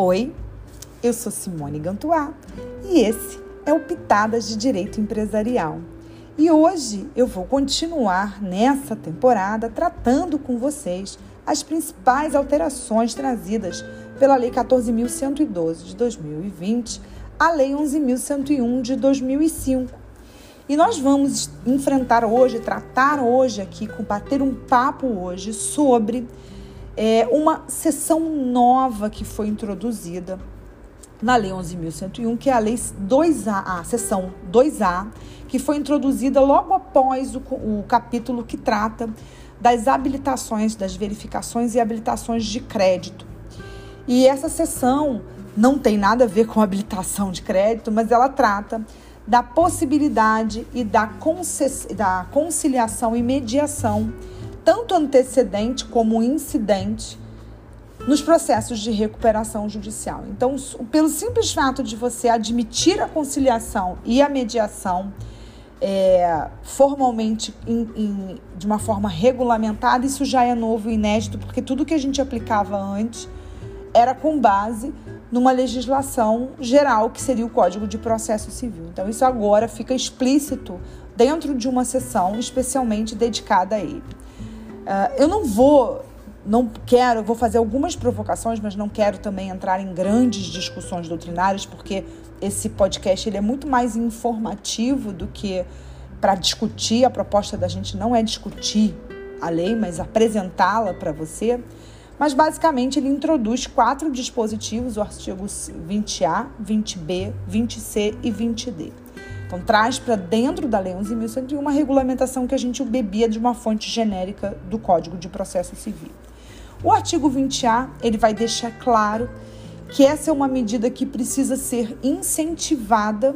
Oi, eu sou Simone Gantuá e esse é o Pitadas de Direito Empresarial. E hoje eu vou continuar nessa temporada tratando com vocês as principais alterações trazidas pela Lei 14.112 de 2020, a Lei 11.101 de 2005. E nós vamos enfrentar hoje, tratar hoje aqui, bater um papo hoje sobre é, uma sessão nova que foi introduzida na Lei 11.101, que é a Lei 2A, a seção 2A, que foi introduzida logo após o, o capítulo que trata das habilitações, das verificações e habilitações de crédito. E essa sessão não tem nada a ver com habilitação de crédito, mas ela trata da possibilidade e da, da conciliação e mediação, tanto antecedente como incidente, nos processos de recuperação judicial. Então, pelo simples fato de você admitir a conciliação e a mediação, é, formalmente de uma forma regulamentada, isso já é novo e inédito, porque tudo que a gente aplicava antes era com base numa legislação geral, que seria o Código de Processo Civil. Então, isso agora fica explícito dentro de uma sessão especialmente dedicada a ele. Uh, eu não vou, não quero, vou fazer algumas provocações, mas não quero também entrar em grandes discussões doutrinárias, porque esse podcast ele é muito mais informativo do que para discutir. A proposta da gente não é discutir a lei, mas apresentá-la para você. Mas basicamente ele introduz quatro dispositivos, o artigo 20A, 20B, 20C e 20D. Então traz para dentro da Lei 11.101 uma regulamentação que a gente bebia de uma fonte genérica do Código de Processo Civil. O artigo 20A, ele vai deixar claro que essa é uma medida que precisa ser incentivada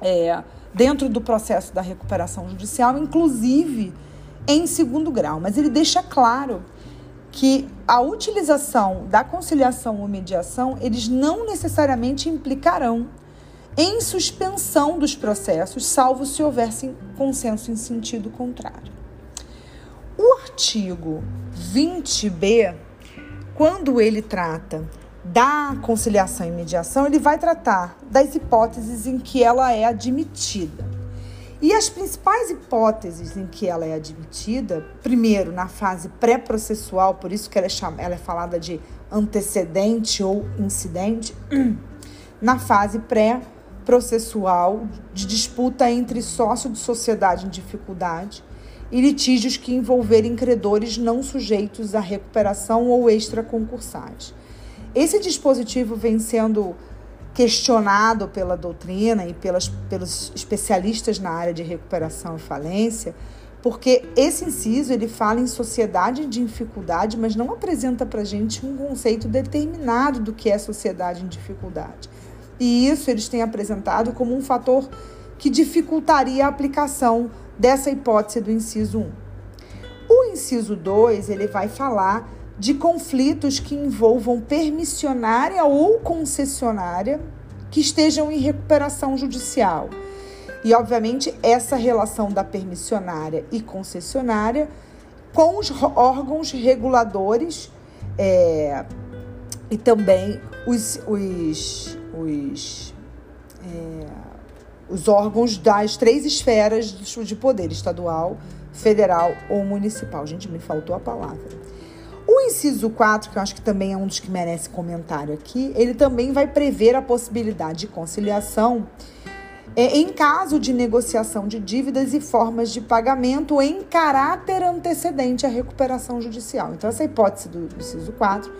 é, dentro do processo da recuperação judicial, inclusive em segundo grau. Mas ele deixa claro que a utilização da conciliação ou mediação, eles não necessariamente implicarão em suspensão dos processos, salvo se houvesse consenso em sentido contrário. O artigo 20b, quando ele trata da conciliação e mediação, ele vai tratar das hipóteses em que ela é admitida. E as principais hipóteses em que ela é admitida, primeiro na fase pré-processual, por isso que ela é, chamada, ela é falada de antecedente ou incidente, na fase pré-processual de disputa entre sócio de sociedade em dificuldade e litígios que envolverem credores não sujeitos à recuperação ou extraconcursais. Esse dispositivo vem sendo questionado pela doutrina e pelas, pelos especialistas na área de recuperação e falência, porque esse inciso ele fala em sociedade de dificuldade, mas não apresenta para gente um conceito determinado do que é sociedade em dificuldade. E isso eles têm apresentado como um fator que dificultaria a aplicação dessa hipótese do inciso 1. O inciso 2 ele vai falar de conflitos que envolvam permissionária ou concessionária que estejam em recuperação judicial. E, obviamente, essa relação da permissionária e concessionária com os órgãos reguladores é, e também os, os, os, é, os órgãos das três esferas de poder estadual, federal ou municipal. Gente, me faltou a palavra. O inciso 4, que eu acho que também é um dos que merece comentário aqui, ele também vai prever a possibilidade de conciliação é, em caso de negociação de dívidas e formas de pagamento em caráter antecedente à recuperação judicial. Então, essa hipótese do inciso 4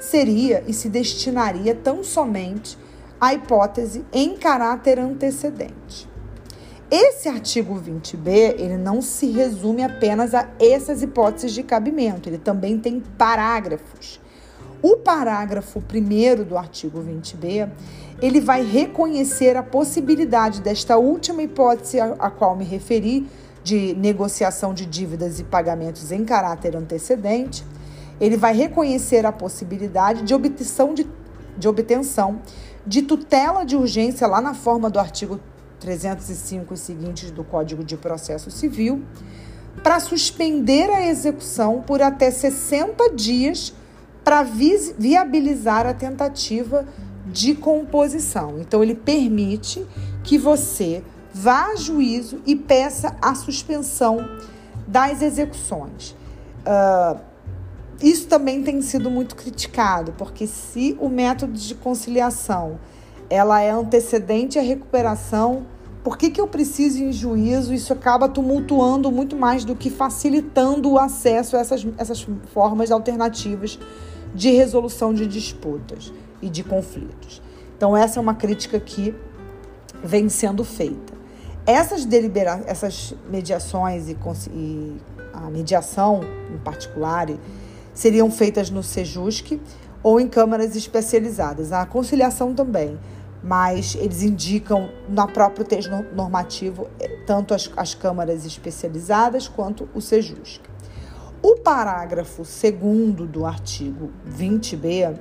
seria e se destinaria tão somente à hipótese em caráter antecedente. Esse artigo 20b, ele não se resume apenas a essas hipóteses de cabimento, ele também tem parágrafos. O parágrafo 1 do artigo 20b, ele vai reconhecer a possibilidade desta última hipótese a, a qual me referi, de negociação de dívidas e pagamentos em caráter antecedente, ele vai reconhecer a possibilidade de obtenção de, de obtenção de tutela de urgência lá na forma do artigo 305 e seguintes do Código de Processo Civil, para suspender a execução por até 60 dias para vi viabilizar a tentativa de composição. Então, ele permite que você vá a juízo e peça a suspensão das execuções. Uh, isso também tem sido muito criticado, porque se o método de conciliação ela é antecedente à recuperação, por que, que eu preciso ir em juízo? Isso acaba tumultuando muito mais do que facilitando o acesso a essas, essas formas alternativas de resolução de disputas e de conflitos. Então, essa é uma crítica que vem sendo feita. Essas, delibera essas mediações e, e a mediação, em particular, seriam feitas no Sejusc ou em câmaras especializadas. A conciliação também, mas eles indicam no próprio texto normativo eh, tanto as, as câmaras especializadas quanto o Sejusc. O parágrafo segundo do artigo 20b,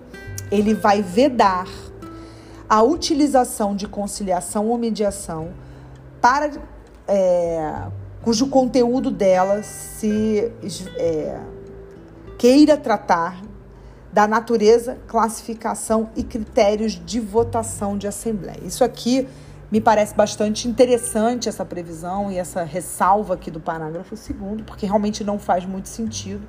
ele vai vedar a utilização de conciliação ou mediação para é, cujo conteúdo dela se é, queira tratar da natureza, classificação e critérios de votação de assembleia. Isso aqui me parece bastante interessante essa previsão e essa ressalva aqui do parágrafo segundo, porque realmente não faz muito sentido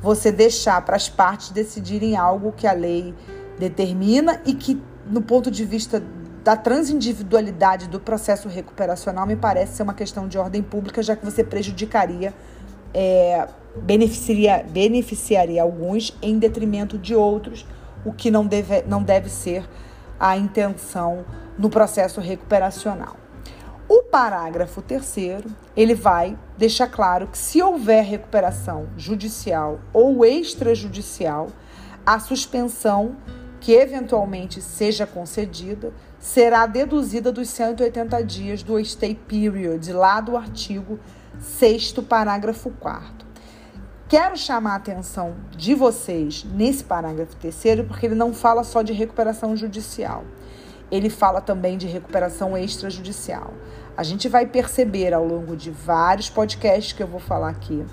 você deixar para as partes decidirem algo que a lei determina e que, no ponto de vista da transindividualidade do processo recuperacional me parece ser uma questão de ordem pública, já que você prejudicaria, é, beneficiaria, beneficiaria alguns em detrimento de outros, o que não deve, não deve ser a intenção no processo recuperacional. O parágrafo terceiro, ele vai deixar claro que se houver recuperação judicial ou extrajudicial, a suspensão que eventualmente seja concedida será deduzida dos 180 dias do stay period, lá do artigo 6 parágrafo 4 Quero chamar a atenção de vocês nesse parágrafo terceiro, porque ele não fala só de recuperação judicial. Ele fala também de recuperação extrajudicial. A gente vai perceber ao longo de vários podcasts que eu vou falar aqui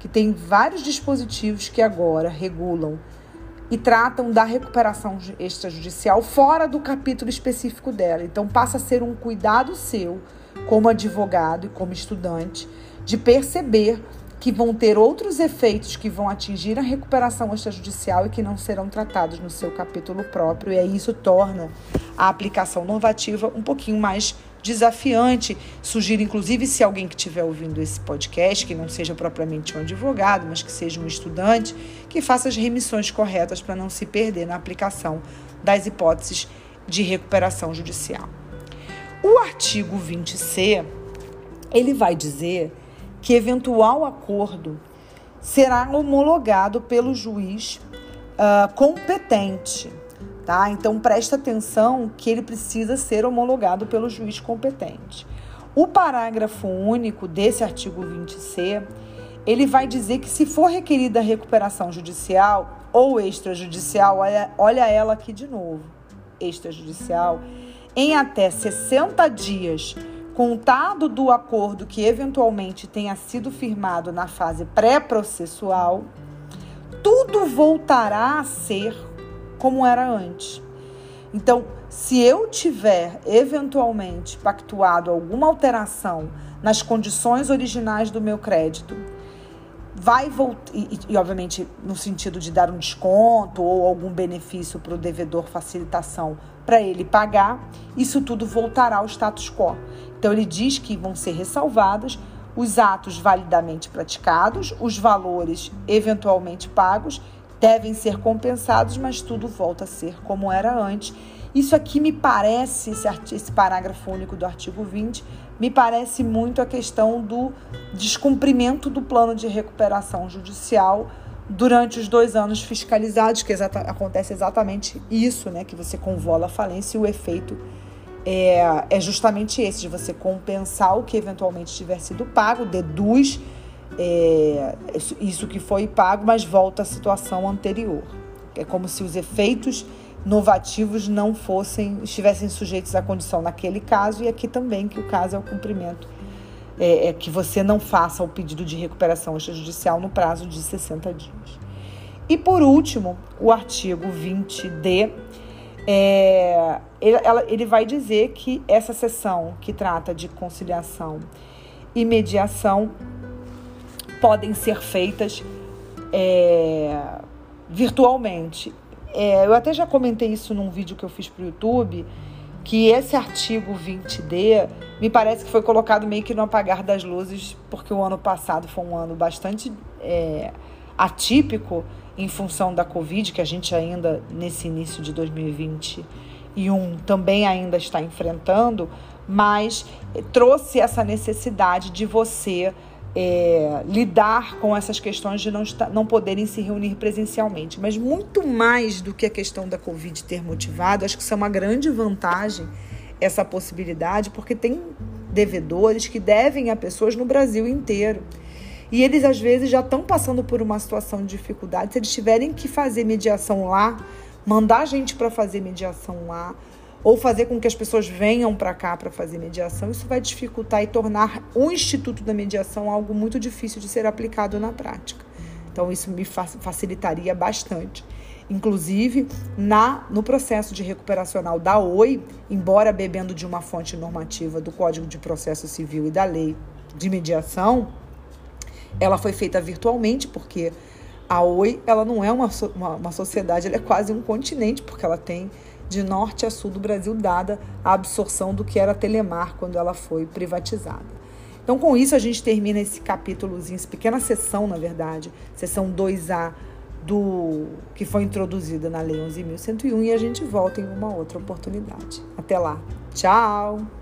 que tem vários dispositivos que agora regulam e tratam da recuperação extrajudicial fora do capítulo específico dela. Então passa a ser um cuidado seu, como advogado e como estudante, de perceber que vão ter outros efeitos que vão atingir a recuperação extrajudicial e que não serão tratados no seu capítulo próprio, e aí isso torna a aplicação normativa um pouquinho mais desafiante. Sugiro, inclusive, se alguém que estiver ouvindo esse podcast, que não seja propriamente um advogado, mas que seja um estudante, que faça as remissões corretas para não se perder na aplicação das hipóteses de recuperação judicial. O artigo 20C, ele vai dizer que eventual acordo será homologado pelo juiz uh, competente. Tá? Então presta atenção que ele precisa ser homologado pelo juiz competente. O parágrafo único desse artigo 20C, ele vai dizer que se for requerida recuperação judicial ou extrajudicial, olha, olha ela aqui de novo, extrajudicial, em até 60 dias contado do acordo que eventualmente tenha sido firmado na fase pré-processual, tudo voltará a ser como era antes. Então, se eu tiver eventualmente pactuado alguma alteração nas condições originais do meu crédito, vai voltar, e, e, obviamente no sentido de dar um desconto ou algum benefício para o devedor, facilitação para ele pagar, isso tudo voltará ao status quo. Então, ele diz que vão ser ressalvados os atos validamente praticados, os valores eventualmente pagos devem ser compensados, mas tudo volta a ser como era antes. Isso aqui me parece, esse, parágrafo único do artigo 20, me parece muito a questão do descumprimento do plano de recuperação judicial durante os dois anos fiscalizados, que exata, acontece exatamente isso, né? Que você convola a falência e o efeito é, é justamente esse, de você compensar o que eventualmente tiver sido pago, deduz é, isso que foi pago, mas volta à situação anterior. É como se os efeitos novativos não fossem, estivessem sujeitos à condição naquele caso, e aqui também que o caso é o cumprimento, é, é que você não faça o pedido de recuperação extrajudicial no prazo de 60 dias. E por último, o artigo 20D, é, ele, ele vai dizer que essa sessão que trata de conciliação e mediação podem ser feitas é, virtualmente. É, eu até já comentei isso num vídeo que eu fiz para o YouTube, que esse artigo 20D me parece que foi colocado meio que no apagar das luzes, porque o ano passado foi um ano bastante é, atípico em função da Covid, que a gente ainda, nesse início de 2021, também ainda está enfrentando, mas trouxe essa necessidade de você é, lidar com essas questões de não, estar, não poderem se reunir presencialmente. Mas muito mais do que a questão da Covid ter motivado, acho que isso é uma grande vantagem, essa possibilidade, porque tem devedores que devem a pessoas no Brasil inteiro. E eles, às vezes, já estão passando por uma situação de dificuldade. Se eles tiverem que fazer mediação lá, mandar gente para fazer mediação lá, ou fazer com que as pessoas venham para cá para fazer mediação, isso vai dificultar e tornar o Instituto da Mediação algo muito difícil de ser aplicado na prática. Então, isso me facilitaria bastante. Inclusive, na, no processo de recuperacional da OI, embora bebendo de uma fonte normativa do Código de Processo Civil e da Lei de Mediação, ela foi feita virtualmente, porque a OI ela não é uma, uma, uma sociedade, ela é quase um continente, porque ela tem de norte a sul do Brasil, dada a absorção do que era Telemar quando ela foi privatizada. Então, com isso, a gente termina esse capítulozinho, essa pequena sessão, na verdade, sessão 2A do que foi introduzida na Lei 11.101 e a gente volta em uma outra oportunidade. Até lá. Tchau!